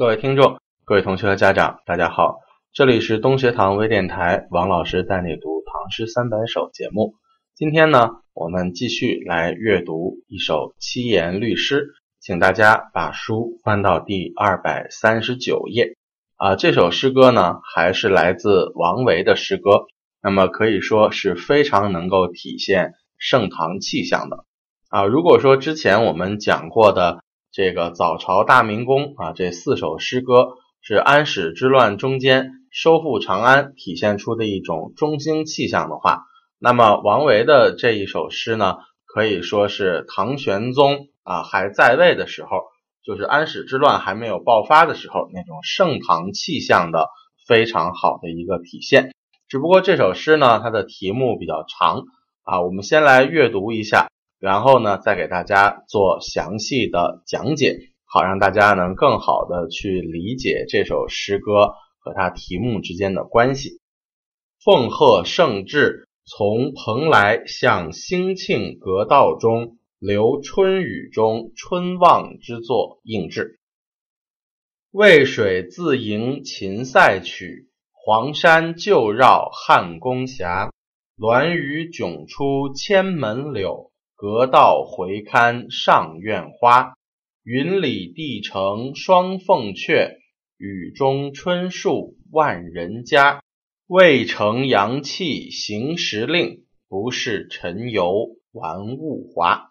各位听众、各位同学和家长，大家好，这里是东学堂微电台，王老师带你读《唐诗三百首》节目。今天呢，我们继续来阅读一首七言律诗，请大家把书翻到第二百三十九页。啊，这首诗歌呢，还是来自王维的诗歌，那么可以说是非常能够体现盛唐气象的。啊，如果说之前我们讲过的。这个早朝大明宫啊，这四首诗歌是安史之乱中间收复长安体现出的一种中兴气象的话，那么王维的这一首诗呢，可以说是唐玄宗啊还在位的时候，就是安史之乱还没有爆发的时候那种盛唐气象的非常好的一个体现。只不过这首诗呢，它的题目比较长啊，我们先来阅读一下。然后呢，再给大家做详细的讲解，好让大家能更好的去理解这首诗歌和它题目之间的关系。奉贺圣至，从蓬莱向兴庆阁道中留春雨中春望之作应制。渭水自迎秦塞曲，黄山旧绕汉宫峡。鸾舆迥出千门柳。隔道回看上苑花，云里帝城双凤阙，雨中春树万人家。渭城阳气行时令，不是陈游玩物华。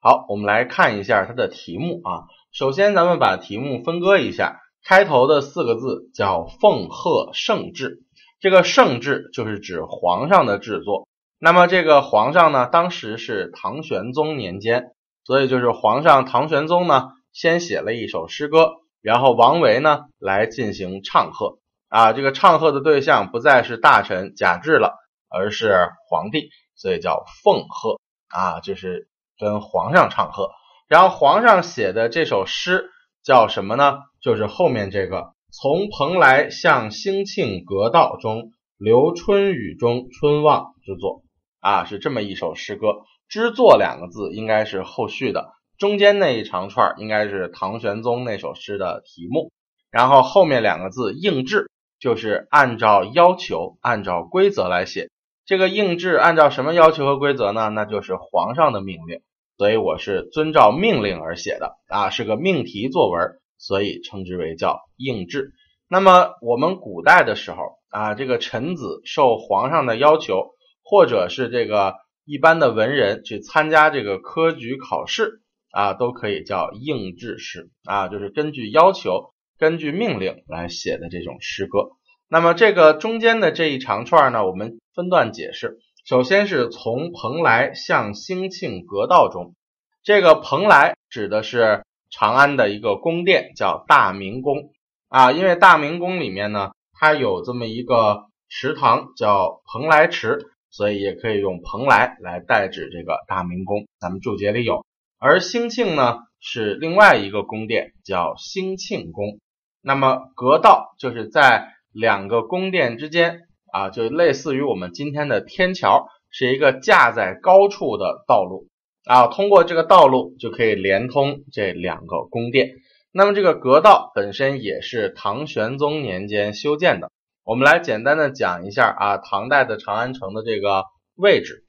好，我们来看一下它的题目啊。首先，咱们把题目分割一下，开头的四个字叫“奉贺圣制”，这个“圣制”就是指皇上的制作。那么这个皇上呢，当时是唐玄宗年间，所以就是皇上唐玄宗呢，先写了一首诗歌，然后王维呢来进行唱和啊。这个唱和的对象不再是大臣贾至了，而是皇帝，所以叫奉和啊，就是跟皇上唱和。然后皇上写的这首诗叫什么呢？就是后面这个“从蓬莱向兴庆阁道中留春雨中春望”之作。啊，是这么一首诗歌，“之作”两个字应该是后续的，中间那一长串应该是唐玄宗那首诗的题目，然后后面两个字“应制”就是按照要求、按照规则来写。这个“应制”按照什么要求和规则呢？那就是皇上的命令，所以我是遵照命令而写的啊，是个命题作文，所以称之为叫“应制”。那么我们古代的时候啊，这个臣子受皇上的要求。或者是这个一般的文人去参加这个科举考试啊，都可以叫应制诗啊，就是根据要求、根据命令来写的这种诗歌。那么这个中间的这一长串呢，我们分段解释。首先是从蓬莱向兴庆阁道中，这个蓬莱指的是长安的一个宫殿，叫大明宫啊，因为大明宫里面呢，它有这么一个池塘，叫蓬莱池。所以也可以用蓬莱来代指这个大明宫，咱们注解里有。而兴庆呢是另外一个宫殿，叫兴庆宫。那么阁道就是在两个宫殿之间啊，就类似于我们今天的天桥，是一个架在高处的道路啊。通过这个道路就可以连通这两个宫殿。那么这个阁道本身也是唐玄宗年间修建的。我们来简单的讲一下啊，唐代的长安城的这个位置，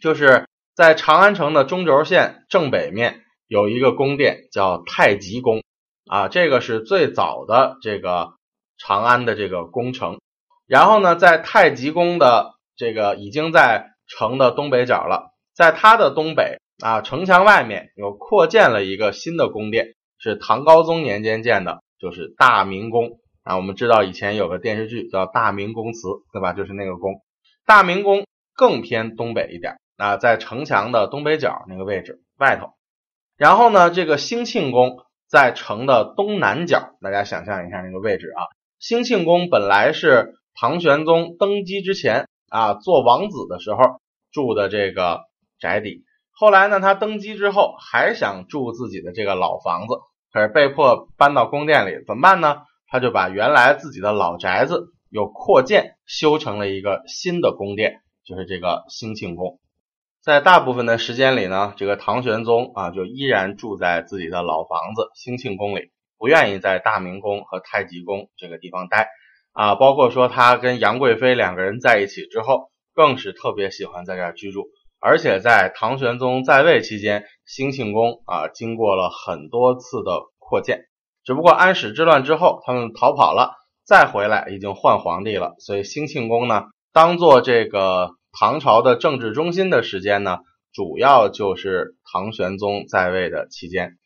就是在长安城的中轴线正北面有一个宫殿叫太极宫啊，这个是最早的这个长安的这个宫城。然后呢，在太极宫的这个已经在城的东北角了，在它的东北啊，城墙外面有扩建了一个新的宫殿，是唐高宗年间建的，就是大明宫。啊，我们知道以前有个电视剧叫《大明宫词》，对吧？就是那个宫。大明宫更偏东北一点，啊，在城墙的东北角那个位置外头。然后呢，这个兴庆宫在城的东南角，大家想象一下那个位置啊。兴庆宫本来是唐玄宗登基之前啊，做王子的时候住的这个宅邸。后来呢，他登基之后还想住自己的这个老房子，可是被迫搬到宫殿里，怎么办呢？他就把原来自己的老宅子又扩建修成了一个新的宫殿，就是这个兴庆宫。在大部分的时间里呢，这个唐玄宗啊就依然住在自己的老房子兴庆宫里，不愿意在大明宫和太极宫这个地方待啊。包括说他跟杨贵妃两个人在一起之后，更是特别喜欢在这儿居住。而且在唐玄宗在位期间，兴庆宫啊经过了很多次的扩建，只不过安史之乱之后他们逃跑了，再回来已经换皇帝了，所以兴庆宫呢当做这个唐朝的政治中心的时间呢，主要就是唐玄宗在位的期间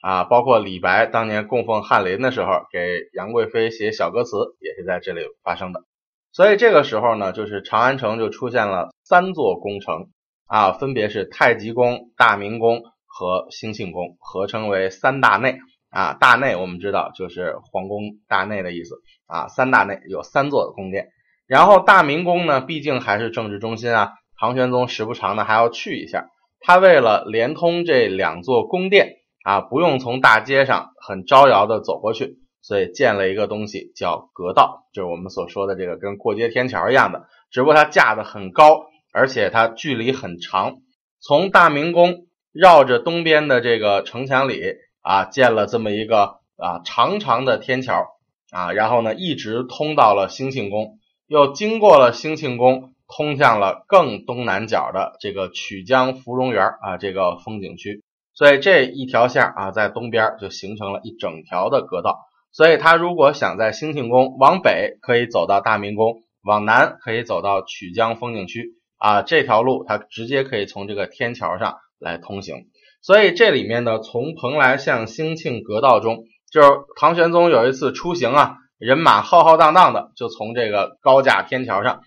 啊，包括李白当年供奉翰林的时候，给杨贵妃写小歌词也是在这里发生的，所以这个时候呢，就是长安城就出现了三座宫城。啊，分别是太极宫、大明宫和兴庆宫，合称为三大内。啊，大内我们知道就是皇宫大内的意思。啊，三大内有三座宫殿。然后大明宫呢，毕竟还是政治中心啊，唐玄宗时不常的还要去一下。他为了连通这两座宫殿，啊，不用从大街上很招摇的走过去，所以建了一个东西叫阁道，就是我们所说的这个跟过街天桥一样的，只不过它架的很高。而且它距离很长，从大明宫绕着东边的这个城墙里啊，建了这么一个啊长长的天桥啊，然后呢一直通到了兴庆宫，又经过了兴庆宫，通向了更东南角的这个曲江芙蓉园啊这个风景区。所以这一条线啊，在东边就形成了一整条的阁道。所以他如果想在兴庆宫往北，可以走到大明宫；往南可以走到曲江风景区。啊，这条路它直接可以从这个天桥上来通行，所以这里面呢，从蓬莱向兴庆阁道中，就是唐玄宗有一次出行啊，人马浩浩荡荡的，就从这个高架天桥上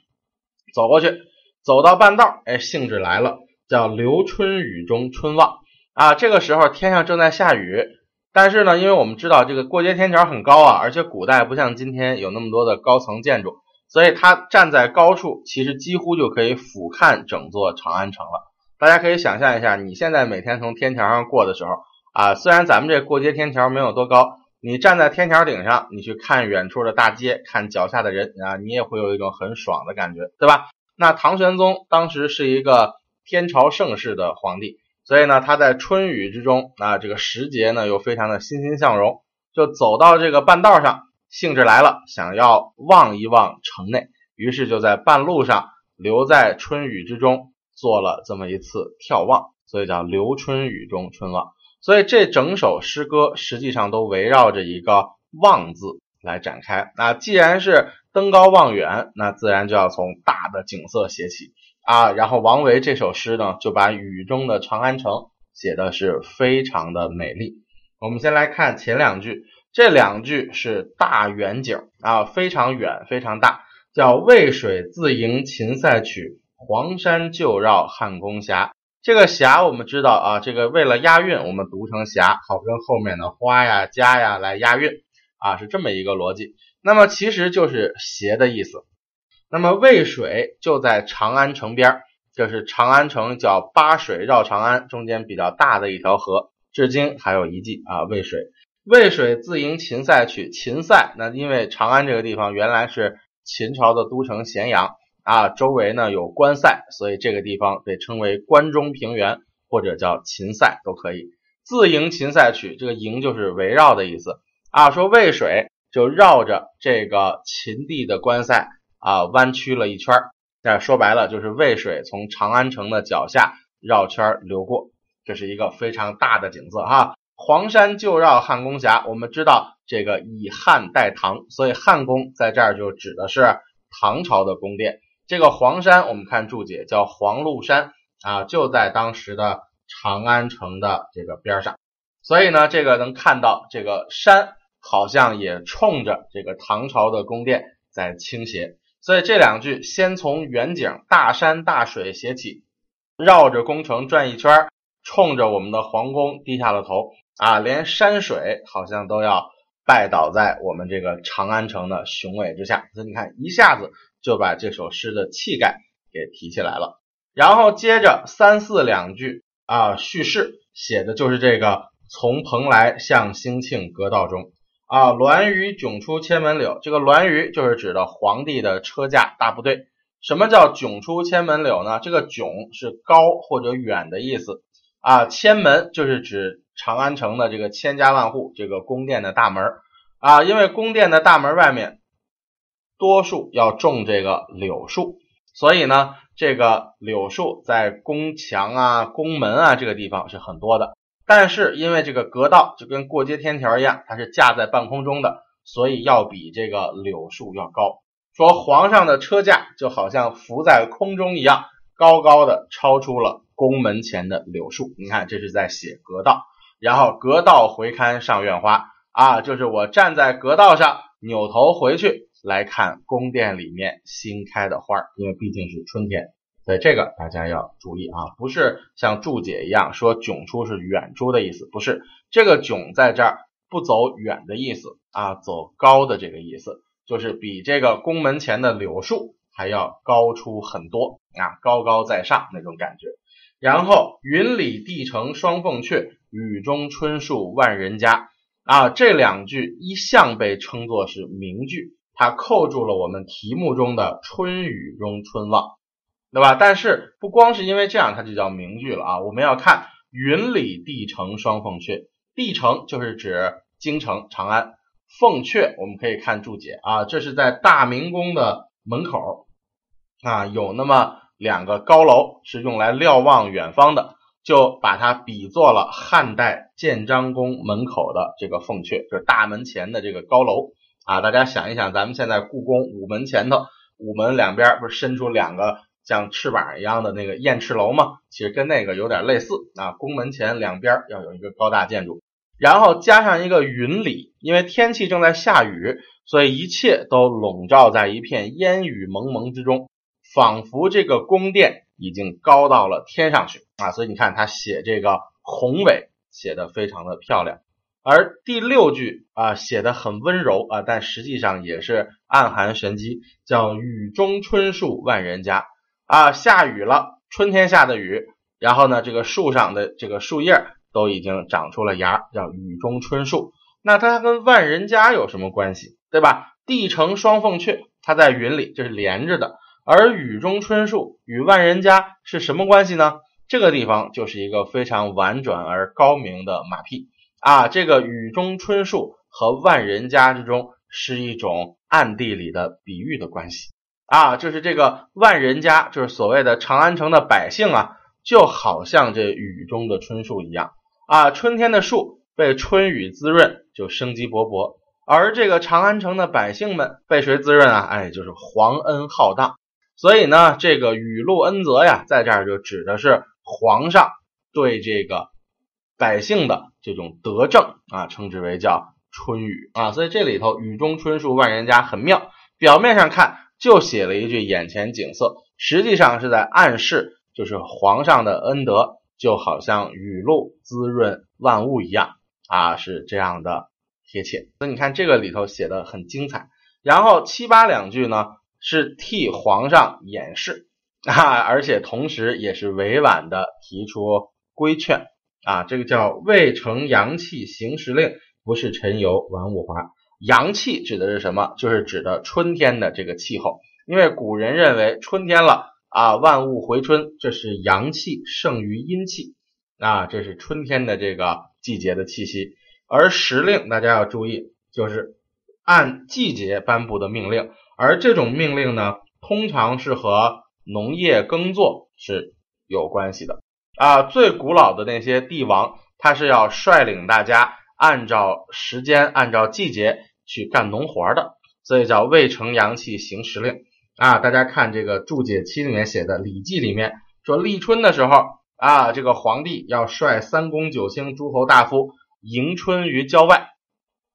走过去，走到半道，哎，兴致来了，叫留春雨中春望啊。这个时候天上正在下雨，但是呢，因为我们知道这个过街天桥很高啊，而且古代不像今天有那么多的高层建筑。所以他站在高处，其实几乎就可以俯瞰整座长安城了。大家可以想象一下，你现在每天从天桥上过的时候，啊，虽然咱们这过街天桥没有多高，你站在天桥顶上，你去看远处的大街，看脚下的人啊，你也会有一种很爽的感觉，对吧？那唐玄宗当时是一个天朝盛世的皇帝，所以呢，他在春雨之中啊，这个时节呢又非常的欣欣向荣，就走到这个半道上。兴致来了，想要望一望城内，于是就在半路上留在春雨之中，做了这么一次眺望，所以叫留春雨中春望。所以这整首诗歌实际上都围绕着一个望字来展开。那既然是登高望远，那自然就要从大的景色写起啊。然后王维这首诗呢，就把雨中的长安城写的是非常的美丽。我们先来看前两句。这两句是大远景啊，非常远，非常大，叫渭水自迎秦塞曲，黄山就绕汉宫峡。这个峡我们知道啊，这个为了押韵，我们读成峡，好跟后面的花呀、家呀来押韵啊，是这么一个逻辑。那么其实就是斜的意思。那么渭水就在长安城边这是长安城叫八水绕长安，中间比较大的一条河，至今还有遗迹啊，渭水。渭水自迎秦塞曲，秦塞那因为长安这个地方原来是秦朝的都城咸阳啊，周围呢有关塞，所以这个地方被称为关中平原或者叫秦塞都可以。自营秦塞曲，这个营就是围绕的意思啊，说渭水就绕着这个秦地的关塞啊弯曲了一圈儿，那说白了就是渭水从长安城的脚下绕圈流过，这是一个非常大的景色哈。黄山就绕汉宫峡，我们知道这个以汉代唐，所以汉宫在这儿就指的是唐朝的宫殿。这个黄山，我们看注解叫黄麓山啊，就在当时的长安城的这个边上。所以呢，这个能看到这个山好像也冲着这个唐朝的宫殿在倾斜。所以这两句先从远景大山大水写起，绕着宫城转一圈，冲着我们的皇宫低下了头。啊，连山水好像都要拜倒在我们这个长安城的雄伟之下，所以你看，一下子就把这首诗的气概给提起来了。然后接着三四两句啊，叙事写的就是这个从蓬莱向兴庆阁道中啊，栾舆迥出千门柳。这个栾舆就是指的皇帝的车驾大部队。什么叫迥出千门柳呢？这个迥是高或者远的意思啊，千门就是指。长安城的这个千家万户这个宫殿的大门啊，因为宫殿的大门外面多数要种这个柳树，所以呢，这个柳树在宫墙啊、宫门啊这个地方是很多的。但是因为这个阁道就跟过街天桥一样，它是架在半空中的，所以要比这个柳树要高。说皇上的车驾就好像浮在空中一样，高高的超出了宫门前的柳树。你看，这是在写阁道。然后阁道回看上院花啊，就是我站在阁道上，扭头回去来看宫殿里面新开的花，因为毕竟是春天。所以这个大家要注意啊，不是像注解一样说迥出是远出的意思，不是这个迥在这儿不走远的意思啊，走高的这个意思，就是比这个宫门前的柳树还要高出很多啊，高高在上那种感觉。然后云里帝城双凤阙，雨中春树万人家啊，这两句一向被称作是名句，它扣住了我们题目中的春雨中春望。对吧？但是不光是因为这样，它就叫名句了啊！我们要看“云里帝城双凤阙”，帝城就是指京城长安，凤阙我们可以看注解啊，这是在大明宫的门口啊，有那么两个高楼是用来瞭望远方的，就把它比作了汉代建章宫门口的这个凤阙，就是大门前的这个高楼啊。大家想一想，咱们现在故宫午门前头，午门两边不是伸出两个？像翅膀一样的那个燕翅楼吗，其实跟那个有点类似啊。宫门前两边要有一个高大建筑，然后加上一个云里，因为天气正在下雨，所以一切都笼罩在一片烟雨蒙蒙之中，仿佛这个宫殿已经高到了天上去啊。所以你看他写这个宏伟，写的非常的漂亮。而第六句啊，写的很温柔啊，但实际上也是暗含玄机，叫雨中春树万人家。啊，下雨了，春天下的雨，然后呢，这个树上的这个树叶都已经长出了芽，叫雨中春树。那它跟万人家有什么关系，对吧？帝城双凤阙，它在云里，这是连着的。而雨中春树与万人家是什么关系呢？这个地方就是一个非常婉转而高明的马屁啊。这个雨中春树和万人家之中是一种暗地里的比喻的关系。啊，就是这个万人家，就是所谓的长安城的百姓啊，就好像这雨中的春树一样啊。春天的树被春雨滋润，就生机勃勃；而这个长安城的百姓们被谁滋润啊？哎，就是皇恩浩荡。所以呢，这个雨露恩泽呀，在这儿就指的是皇上对这个百姓的这种德政啊，称之为叫春雨啊。所以这里头雨中春树万人家很妙，表面上看。就写了一句眼前景色，实际上是在暗示，就是皇上的恩德就好像雨露滋润万物一样啊，是这样的贴切。所以你看这个里头写的很精彩。然后七八两句呢是替皇上掩饰啊，而且同时也是委婉的提出规劝啊，这个叫未成阳气行时令，不是陈游玩物华。阳气指的是什么？就是指的春天的这个气候，因为古人认为春天了啊，万物回春，这是阳气胜于阴气啊，这是春天的这个季节的气息。而时令大家要注意，就是按季节颁布的命令，而这种命令呢，通常是和农业耕作是有关系的啊。最古老的那些帝王，他是要率领大家按照时间，按照季节。去干农活的，所以叫未成阳气行时令啊。大家看这个注解七里面写的《礼记》里面说，立春的时候啊，这个皇帝要率三公九卿诸侯大夫迎春于郊外，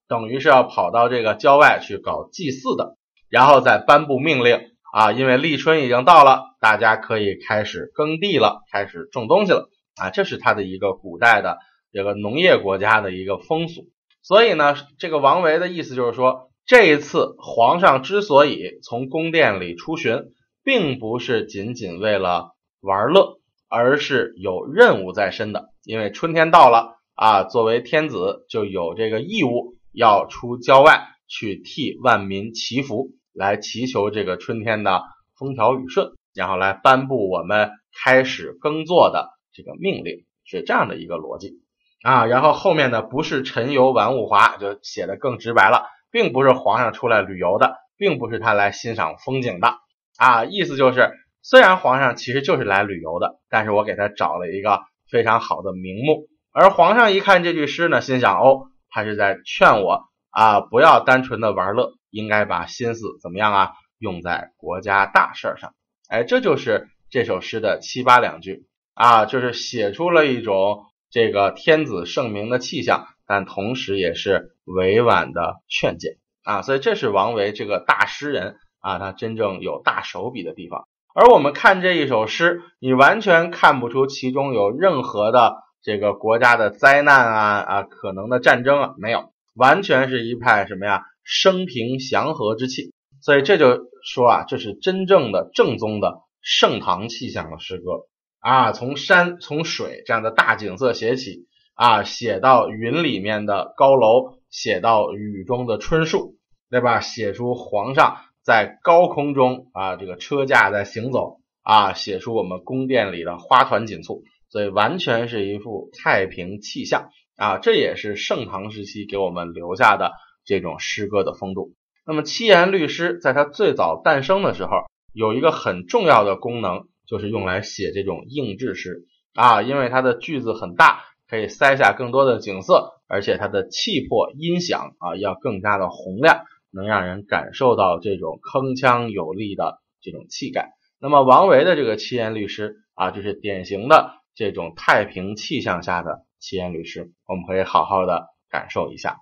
等于是要跑到这个郊外去搞祭祀的，然后再颁布命令啊。因为立春已经到了，大家可以开始耕地了，开始种东西了啊。这是他的一个古代的这个农业国家的一个风俗。所以呢，这个王维的意思就是说，这一次皇上之所以从宫殿里出巡，并不是仅仅为了玩乐，而是有任务在身的。因为春天到了啊，作为天子就有这个义务要出郊外去替万民祈福，来祈求这个春天的风调雨顺，然后来颁布我们开始耕作的这个命令，是这样的一个逻辑。啊，然后后面呢不是陈游玩物华，就写的更直白了，并不是皇上出来旅游的，并不是他来欣赏风景的。啊，意思就是虽然皇上其实就是来旅游的，但是我给他找了一个非常好的名目，而皇上一看这句诗呢，心想哦，他是在劝我啊，不要单纯的玩乐，应该把心思怎么样啊，用在国家大事上，哎，这就是这首诗的七八两句啊，就是写出了一种。这个天子圣明的气象，但同时也是委婉的劝谏啊，所以这是王维这个大诗人啊，他真正有大手笔的地方。而我们看这一首诗，你完全看不出其中有任何的这个国家的灾难啊啊，可能的战争啊，没有，完全是一派什么呀，生平祥和之气。所以这就说啊，这是真正的正宗的盛唐气象的诗歌。啊，从山从水这样的大景色写起啊，写到云里面的高楼，写到雨中的春树，对吧？写出皇上在高空中啊，这个车驾在行走啊，写出我们宫殿里的花团锦簇，所以完全是一幅太平气象啊。这也是盛唐时期给我们留下的这种诗歌的风度。那么七言律诗在它最早诞生的时候，有一个很重要的功能。就是用来写这种硬质诗啊，因为它的句子很大，可以塞下更多的景色，而且它的气魄音响啊要更加的洪亮，能让人感受到这种铿锵有力的这种气概。那么王维的这个七言律诗啊，就是典型的这种太平气象下的七言律诗，我们可以好好的感受一下。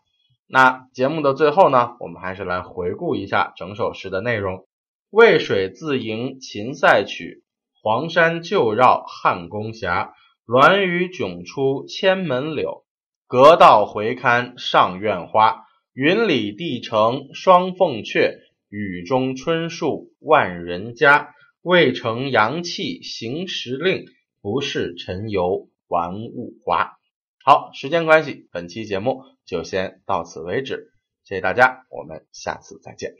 那节目的最后呢，我们还是来回顾一下整首诗的内容：渭水自迎秦塞曲。黄山旧绕汉宫峡，鸾舆迥出千门柳。阁道回看上苑花，云里帝城双凤阙，雨中春树万人家。渭城阳气行时令，不是陈游玩物华。好，时间关系，本期节目就先到此为止，谢谢大家，我们下次再见。